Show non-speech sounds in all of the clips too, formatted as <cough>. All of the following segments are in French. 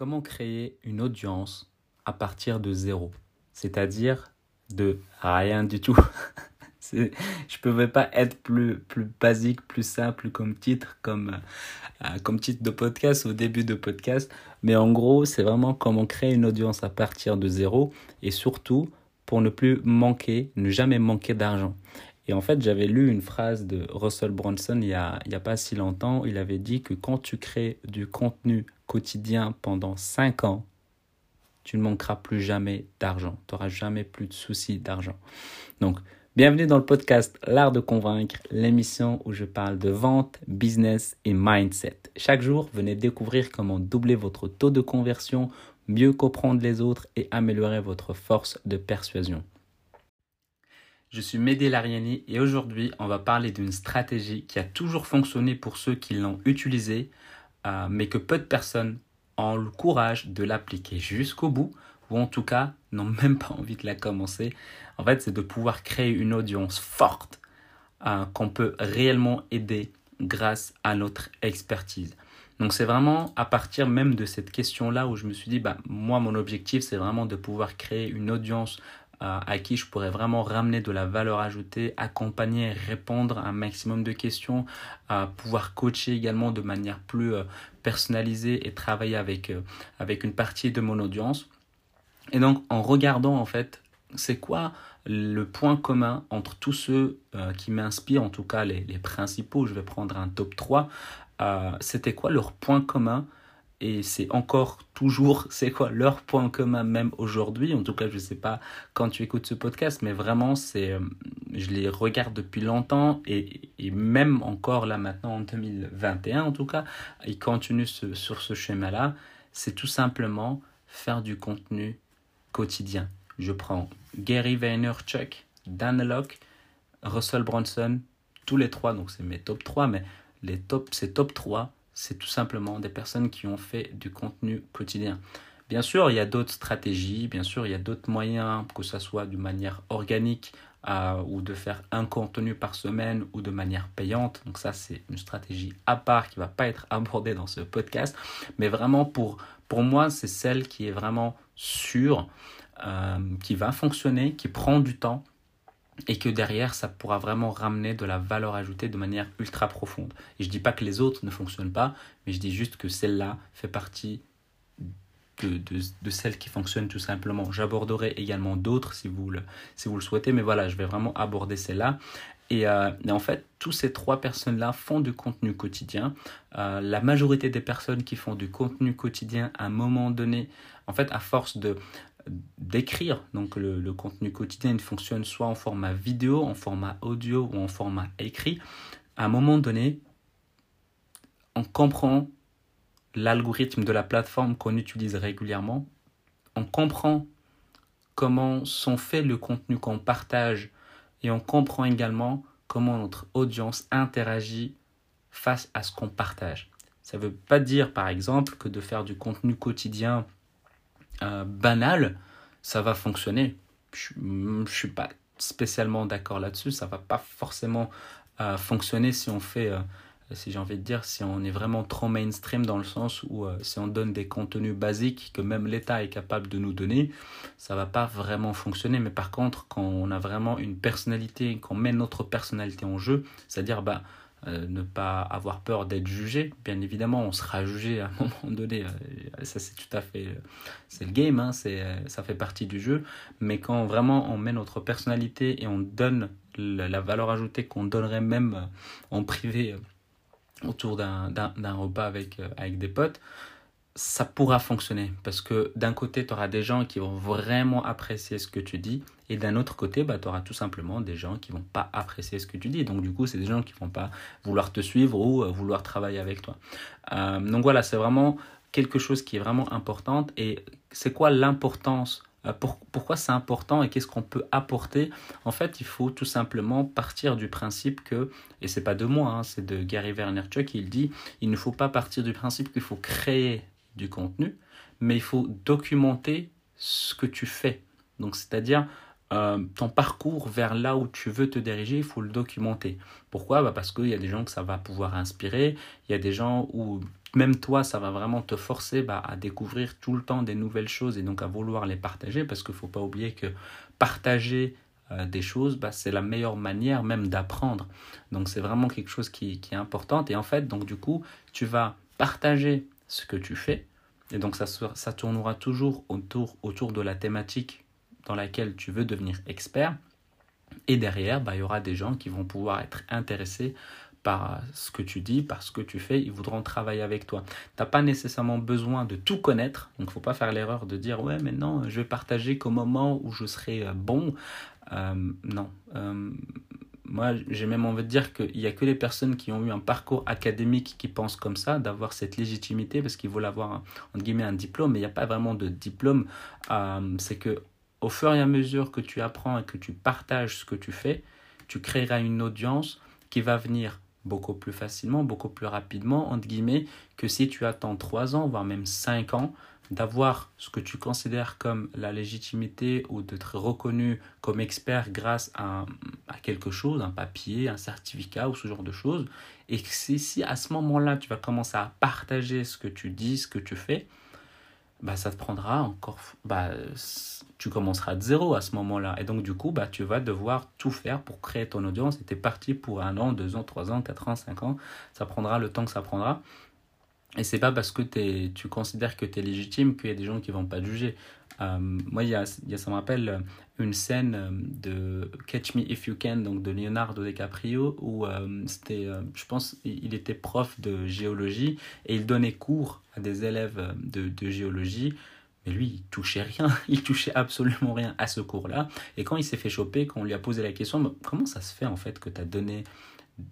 Comment créer une audience à partir de zéro C'est-à-dire de rien du tout. <laughs> je ne pouvais pas être plus, plus basique, plus simple comme titre, comme, euh, comme titre de podcast au début de podcast. Mais en gros, c'est vraiment comment créer une audience à partir de zéro et surtout pour ne plus manquer, ne jamais manquer d'argent. Et en fait, j'avais lu une phrase de Russell Brunson il n'y a, y a pas si longtemps. Il avait dit que quand tu crées du contenu quotidien pendant 5 ans, tu ne manqueras plus jamais d'argent. Tu n'auras jamais plus de soucis d'argent. Donc, bienvenue dans le podcast L'Art de Convaincre, l'émission où je parle de vente, business et mindset. Chaque jour, venez découvrir comment doubler votre taux de conversion, mieux comprendre les autres et améliorer votre force de persuasion. Je suis Médé Lariani et aujourd'hui on va parler d'une stratégie qui a toujours fonctionné pour ceux qui l'ont utilisée, euh, mais que peu de personnes ont le courage de l'appliquer jusqu'au bout, ou en tout cas n'ont même pas envie de la commencer. En fait, c'est de pouvoir créer une audience forte euh, qu'on peut réellement aider grâce à notre expertise. Donc c'est vraiment à partir même de cette question-là où je me suis dit, bah, moi mon objectif c'est vraiment de pouvoir créer une audience à qui je pourrais vraiment ramener de la valeur ajoutée, accompagner, répondre à un maximum de questions, pouvoir coacher également de manière plus euh, personnalisée et travailler avec, euh, avec une partie de mon audience. Et donc en regardant en fait, c'est quoi le point commun entre tous ceux euh, qui m'inspirent, en tout cas les, les, principaux, je vais prendre un top 3, c'était quoi leur point commun et c'est encore toujours, <laughs> c'est quoi leur point commun même aujourd'hui, en tout cas je ne sais pas quand tu écoutes ce podcast, mais vraiment c'est, euh, je les regarde depuis longtemps et, et, même encore là maintenant en 2021 en tout cas, ils continuent sur ce schéma-là, c'est tout simplement faire du contenu quotidien. Je prends Gary Vaynerchuk, Dan Locke, Russell Brunson, tous les trois, donc c'est mes top 3, mais les top, ces top 3 c'est tout simplement des personnes qui ont fait du contenu quotidien. Bien sûr, il y a d'autres stratégies, bien sûr, il y a d'autres moyens, que ce soit de manière organique ou de faire un contenu par semaine ou de manière payante. Donc ça, c'est une stratégie à part qui ne va pas être <laughs> abordée dans ce podcast. Mais vraiment, pour, pour moi, c'est celle qui est vraiment sûre, euh, qui va fonctionner, qui prend du temps et que derrière, ça pourra vraiment ramener de la valeur ajoutée de manière ultra profonde. Et je ne dis pas que les autres ne fonctionnent pas, mais je dis juste que celle-là fait partie de, de, celles qui fonctionnent tout simplement. J'aborderai également d'autres si vous, le, si souhaitez, mais voilà, je vais vraiment aborder celle-là. Et, euh, et, en fait, tous ces trois personnes-là font du contenu quotidien. Euh, la majorité des personnes qui font du contenu quotidien, à un moment donné, en fait, à force de, d'écrire. Donc le, contenu quotidien fonctionne soit en format vidéo, en format audio ou en format écrit. À un moment donné, on comprend l'algorithme de la plateforme qu'on utilise régulièrement. On comprend comment sont faits le contenu qu'on partage et on comprend également comment notre audience interagit face à ce qu'on partage. Ça ne veut pas dire par exemple que de faire du contenu quotidien euh, banal, ça va fonctionner. Je ne suis pas spécialement d'accord là-dessus. Ça va pas forcément euh, fonctionner si on fait, euh, si j'ai envie de dire, si on est vraiment trop mainstream dans le sens où si on donne des contenus basiques que même l'État est capable de nous donner, ça va pas vraiment fonctionner. Mais par contre, quand on a vraiment une personnalité, qu'on met notre personnalité en jeu, c'est-à-dire bah euh, ne pas avoir peur d'être jugé. Bien évidemment, on sera jugé à un <laughs> moment donné. Euh, ça, c'est tout à fait. Euh, c'est le game, hein, ça fait partie du jeu. Mais quand vraiment on met notre personnalité et on donne la, valeur ajoutée qu'on donnerait même en privé autour d'un, d'un repas avec, avec des potes, ça pourra fonctionner parce que d'un côté, tu auras des gens qui vont vraiment apprécier ce que tu dis et d'un autre côté, bah, tu auras tout simplement des gens qui vont pas apprécier ce que tu dis. Donc du coup, c'est des gens qui vont pas vouloir te suivre ou euh, vouloir travailler avec toi. Euh, donc voilà, c'est vraiment quelque chose qui est vraiment important et c'est quoi l'importance euh, pourquoi c'est important et qu'est-ce qu'on peut apporter? En fait, il faut tout simplement partir du principe que, et c'est pas de moi, hein, c'est de Gary Vaynerchuk, il dit, il ne faut pas partir du principe qu'il faut créer du contenu, mais il faut documenter ce que tu fais. Donc, c'est-à-dire euh, ton parcours vers là où tu veux te diriger, il faut le documenter. Pourquoi? Bah Parce qu'il y a des gens que ça va pouvoir inspirer, il y a des gens où même toi, ça va vraiment te forcer bah, à découvrir tout le temps des nouvelles choses et donc à vouloir les partager parce qu'il ne faut pas oublier que partager euh, des choses, bah, c'est la meilleure manière même d'apprendre. Donc c'est vraiment quelque chose qui, qui, est important. Et en fait, donc du coup, tu vas partager ce que tu fais. Et donc ça, ça tournera toujours autour, autour de la thématique dans laquelle tu veux devenir expert. Et derrière, bah, il y aura des gens qui vont pouvoir être intéressés par ce que tu dis, par ce que tu fais, ils voudront travailler avec toi. Tu n'as pas nécessairement besoin de tout connaître, donc il ne faut pas faire l'erreur de dire ouais mais non, je vais partager qu'au moment où je serai euh, bon. Euh, non. Euh, moi, j'ai même envie de dire qu'il n'y a que les personnes qui ont eu un parcours académique qui pensent comme ça, d'avoir cette légitimité, parce qu'ils veulent avoir, entre guillemets, un diplôme, mais il n'y a pas vraiment de diplôme. c'est que au fur et à mesure que tu apprends et que tu partages ce que tu fais, tu créeras une audience qui va venir beaucoup plus facilement, beaucoup plus rapidement, entre guillemets, que si tu attends 3 ans, voire même 5 ans, d'avoir ce que tu considères comme la légitimité ou d'être reconnu comme expert grâce à, quelque chose, un papier, un certificat ou ce genre de choses. Et si, si à ce moment-là, tu vas commencer à partager ce que tu dis, ce que tu fais, bah, ça te prendra encore. Bah, tu commenceras de zéro à ce moment-là. Et donc, du coup, bah, tu vas devoir tout faire pour créer ton audience. Et tu es parti pour un an, deux ans, trois ans, quatre ans, cinq ans. Ça prendra le temps que ça prendra. Et c'est pas parce que es, tu considères que tu es légitime qu'il y a des gens qui vont pas juger. Euh, moi, y a, y a, ça me rappelle une scène euh, de Catch Me If You Can, donc de Leonardo DiCaprio, où euh, c'était, je pense, il était prof de géologie et il donnait cours à des élèves de, géologie. Mais lui, il touchait rien, <laughs> il touchait absolument rien à ce cours-là. Et quand il s'est fait choper, quand on lui a posé la question, comment ça se fait en fait que tu as donné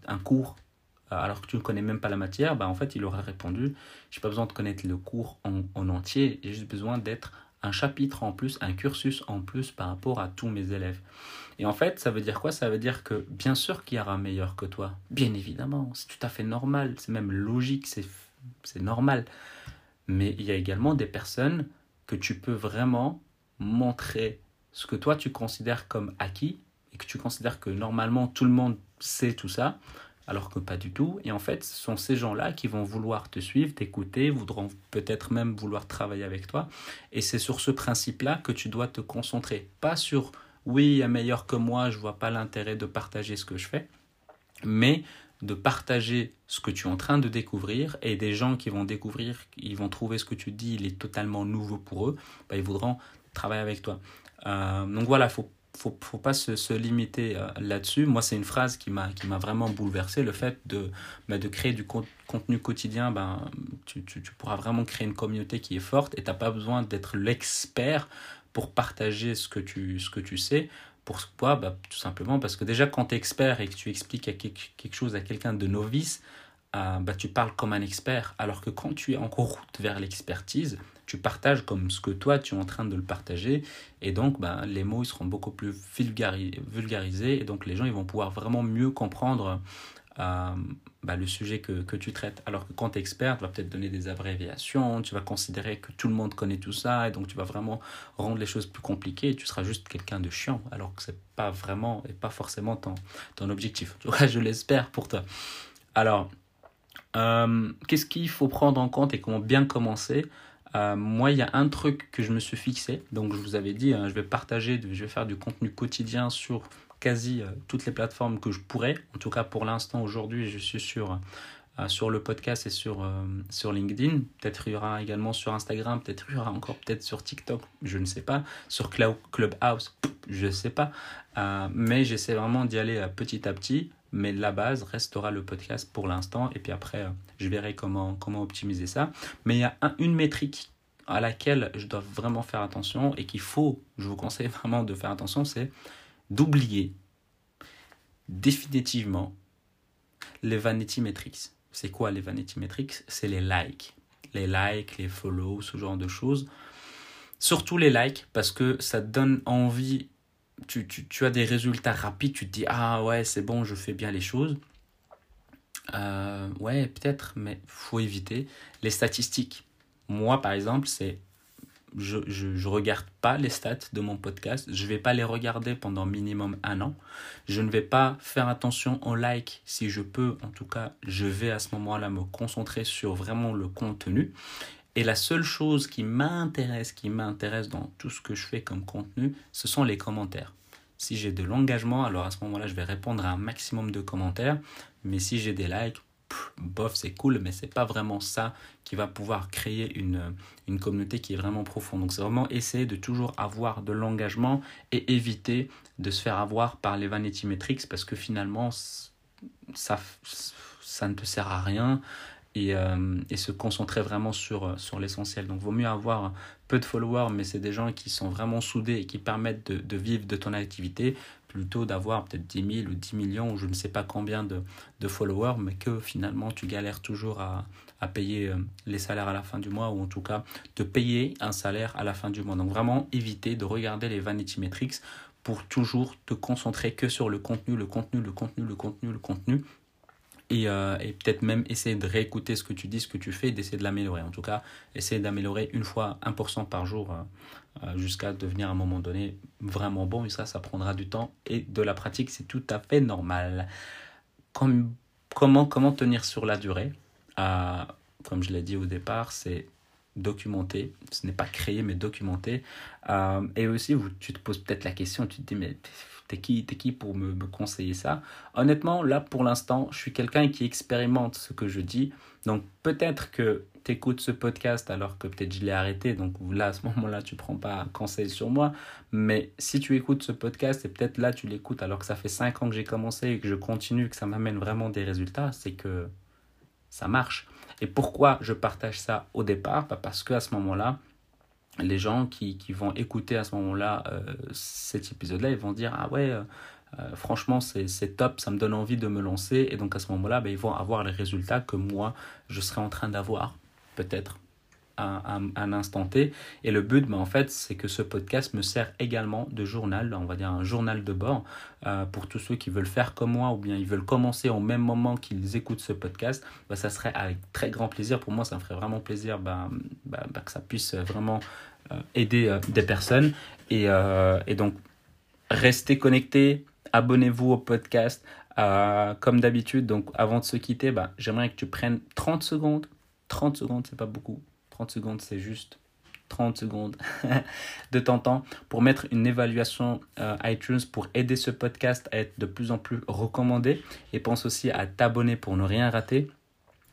un cours alors que tu ne connais même pas la matière, bah en fait, il aurait répondu, j'ai pas besoin de connaître le cours en, en entier, j'ai juste besoin d'être un chapitre en plus, un cursus en plus par rapport à tous mes élèves. Et en fait, ça veut dire quoi? Ça veut dire que bien sûr qu'il y aura meilleur que toi. Bien évidemment, c'est tout à fait normal, c'est même logique, c'est normal. Mais il y a également des personnes que tu peux vraiment montrer ce que toi tu considères comme acquis et que tu considères que normalement tout le monde sait tout ça, alors que pas du tout. Et en fait, ce sont ces gens-là qui vont vouloir te suivre, t'écouter, voudront peut-être même vouloir travailler avec toi. Et c'est sur ce principe-là que tu dois te concentrer. Pas sur oui, il y a meilleur que moi, je vois pas l'intérêt de partager ce que je fais, mais de partager ce que tu es en train de découvrir et des gens qui vont découvrir, ils vont trouver ce que tu dis, il est totalement nouveau pour eux, bah, ils voudront travailler avec toi. Euh, donc voilà, il faut faut, faut pas se, se limiter euh, là-dessus. Moi, c'est une phrase qui m'a qui m'a vraiment bouleversé. Le fait de bah, de créer du contenu quotidien, ben tu, tu, tu, pourras vraiment créer une communauté qui est forte et t'as pas besoin d'être l'expert pour partager ce que tu ce que tu sais. Pourquoi bah, Tout simplement parce que déjà quand tu es expert et que tu expliques quelque chose à quelqu'un de novice, euh, bah, tu parles comme un expert. Alors que quand tu es en route vers l'expertise, tu partages comme ce que toi tu es en train de le partager et donc ben, les mots ils seront beaucoup plus vulgarisés et donc les gens ils vont pouvoir vraiment mieux comprendre euh, ben, le sujet que, que, tu traites. Alors que quand tu es expert, tu vas peut-être donner des abréviations, tu vas considérer que tout le monde connaît tout ça et donc tu vas vraiment rendre les choses plus compliquées tu seras juste quelqu'un de chiant alors que c'est pas vraiment et pas forcément ton, ton objectif. Je l'espère pour toi. Alors, euh, qu'est-ce qu'il faut prendre en compte et comment bien commencer? Euh, moi, il y a un truc que je me suis fixé. Donc, je vous avais dit, hein, je vais partager, je vais faire du contenu quotidien sur quasi euh, toutes les plateformes que je pourrais. En tout cas, pour l'instant, aujourd'hui, je suis sur, euh, sur le podcast et sur, sur LinkedIn. Peut-être il y aura également sur Instagram, peut-être il y aura encore peut-être sur TikTok, je ne sais pas. Sur Clubhouse, je ne sais pas. mais j'essaie vraiment d'y aller petit à petit mais la base restera le podcast pour l'instant et puis après euh, je verrai comment, comment optimiser ça. Mais il y a une métrique à laquelle je dois vraiment faire attention et qu'il faut, je vous conseille <laughs> vraiment de faire attention, c'est d'oublier définitivement les vanity metrics. C'est quoi les vanity metrics? C'est les likes. Les likes, les follow, ce genre de choses. Surtout les likes parce que ça donne envie tu, tu, tu, as des résultats rapides, tu te dis ah ouais c'est bon je fais bien les choses. Euh, ouais peut-être mais faut éviter les statistiques. Moi par exemple c'est je, je, regarde pas les stats de mon podcast. Je vais pas les regarder pendant minimum un an. Je ne vais pas faire attention aux likes si je peux. En tout cas, je vais à ce moment-là me concentrer sur vraiment le contenu. Et la seule chose qui m'intéresse, qui m'intéresse dans tout ce que je fais comme contenu, ce sont les commentaires. Si j'ai de l'engagement, alors à ce moment-là, je vais répondre à un maximum de commentaires. Mais si j'ai des likes, bof, c'est cool, mais c'est pas vraiment ça qui va pouvoir créer une, une communauté qui est vraiment profonde. Donc c'est vraiment essayer de toujours avoir de l'engagement et éviter de se faire avoir par les vanity metrics parce que finalement ça, ça ne te sert à rien et, euh, et se concentrer vraiment sur, sur l'essentiel. Donc vaut mieux avoir peu de followers, mais c'est des gens qui sont vraiment soudés et qui permettent de, vivre de ton activité plutôt d'avoir peut-être 10 000 ou 10 millions ou je ne sais pas combien de, de followers, mais que finalement tu galères toujours à, à, payer euh, les salaires à la fin du mois ou en tout cas de payer un salaire à la fin du mois. Donc vraiment éviter de regarder les vanity metrics pour toujours te concentrer que sur le contenu, le contenu, le contenu, le contenu, le contenu. Et, euh, et peut-être même essayer de réécouter ce que tu dis, ce que tu fais, d'essayer de l'améliorer. En tout cas, essayer d'améliorer une fois 1% par jour euh, euh, jusqu'à devenir à un moment donné vraiment bon. Et ça, ça prendra du temps et de la pratique, c'est tout à fait normal. Comme, comment, comment tenir sur la durée? Comme je l'ai dit au départ, c'est documenter. Ce n'est pas créer, mais documenter. Et aussi, tu te poses peut-être la question, tu te dis, mais t'es qui, es qui pour me, conseiller ça? Honnêtement, là, pour l'instant, je suis quelqu'un qui expérimente ce que je dis. Donc, peut-être que écoutes ce podcast alors que peut-être je l'ai arrêté, donc là, à ce moment-là, tu prends pas conseil sur moi. Mais si tu écoutes ce podcast et peut-être là, tu l'écoutes alors que ça fait 5 ans que j'ai commencé et que je continue, que ça m'amène vraiment des résultats, c'est que ça marche. Et pourquoi je partage ça au départ? Bah Parce qu'à ce moment-là, les gens qui, vont écouter à ce moment-là euh, cet épisode-là, ils vont dire Ah ouais, euh, euh, franchement, c'est top, ça me donne envie de me lancer. Et donc à ce moment-là, bah, ils vont avoir les résultats que moi, je serai en train d'avoir peut-être un instant T. Et le but, ben, en fait, c'est que ce podcast me sert également de journal, on va dire un journal de bord, euh, pour tous ceux qui veulent faire comme moi ou bien ils veulent commencer au même moment qu'ils écoutent ce podcast. Ben, ça serait avec très grand plaisir. Pour moi, ça me ferait vraiment plaisir ben, ben, ben que ça puisse vraiment euh, aider euh, des personnes. Et, et, donc, restez connectés, abonnez-vous au podcast. comme d'habitude, donc avant de se quitter, ben, j'aimerais que tu prennes 30 secondes 30 secondes, c'est pas beaucoup. 30 secondes, c'est juste 30 secondes <laughs> de ton temps pour mettre une évaluation euh, iTunes pour aider ce podcast à être de plus en plus recommandé. Et pense aussi à t'abonner pour ne rien rater.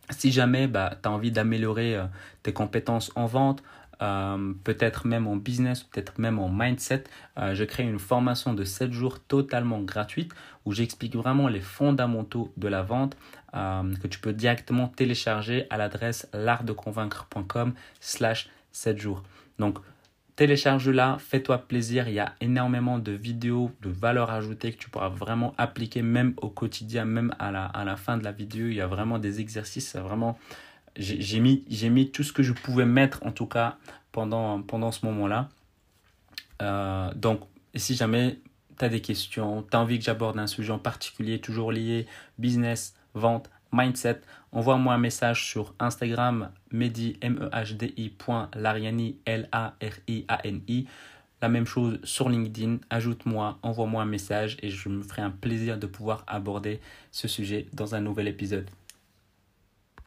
Si jamais bah, tu as envie d'améliorer euh, tes compétences en vente, euh, peut-être même en business, peut-être même en mindset, je crée une formation de 7 jours totalement gratuite où j'explique vraiment les fondamentaux de la vente euh, que tu peux directement télécharger à l'adresse l'artdeconvaincre.com slash 7 jours. Donc, télécharge-la, fais-toi plaisir. Il y a énormément de vidéos de valeur ajoutée que tu pourras vraiment appliquer même au quotidien, même à la, à la fin de la vidéo. Il y a vraiment des exercices. Vraiment, j'ai mis, tout ce que je pouvais mettre en tout cas pendant, ce moment-là. Euh, donc, si jamais tu as des questions, tu as envie que j'aborde un sujet en particulier, toujours lié business, vente, mindset, envoie-moi un message sur Instagram medi m e Lariani L A R I A N I. La même chose sur LinkedIn, ajoute-moi, envoie-moi un message et je me ferai un plaisir de pouvoir aborder ce sujet dans un nouvel épisode.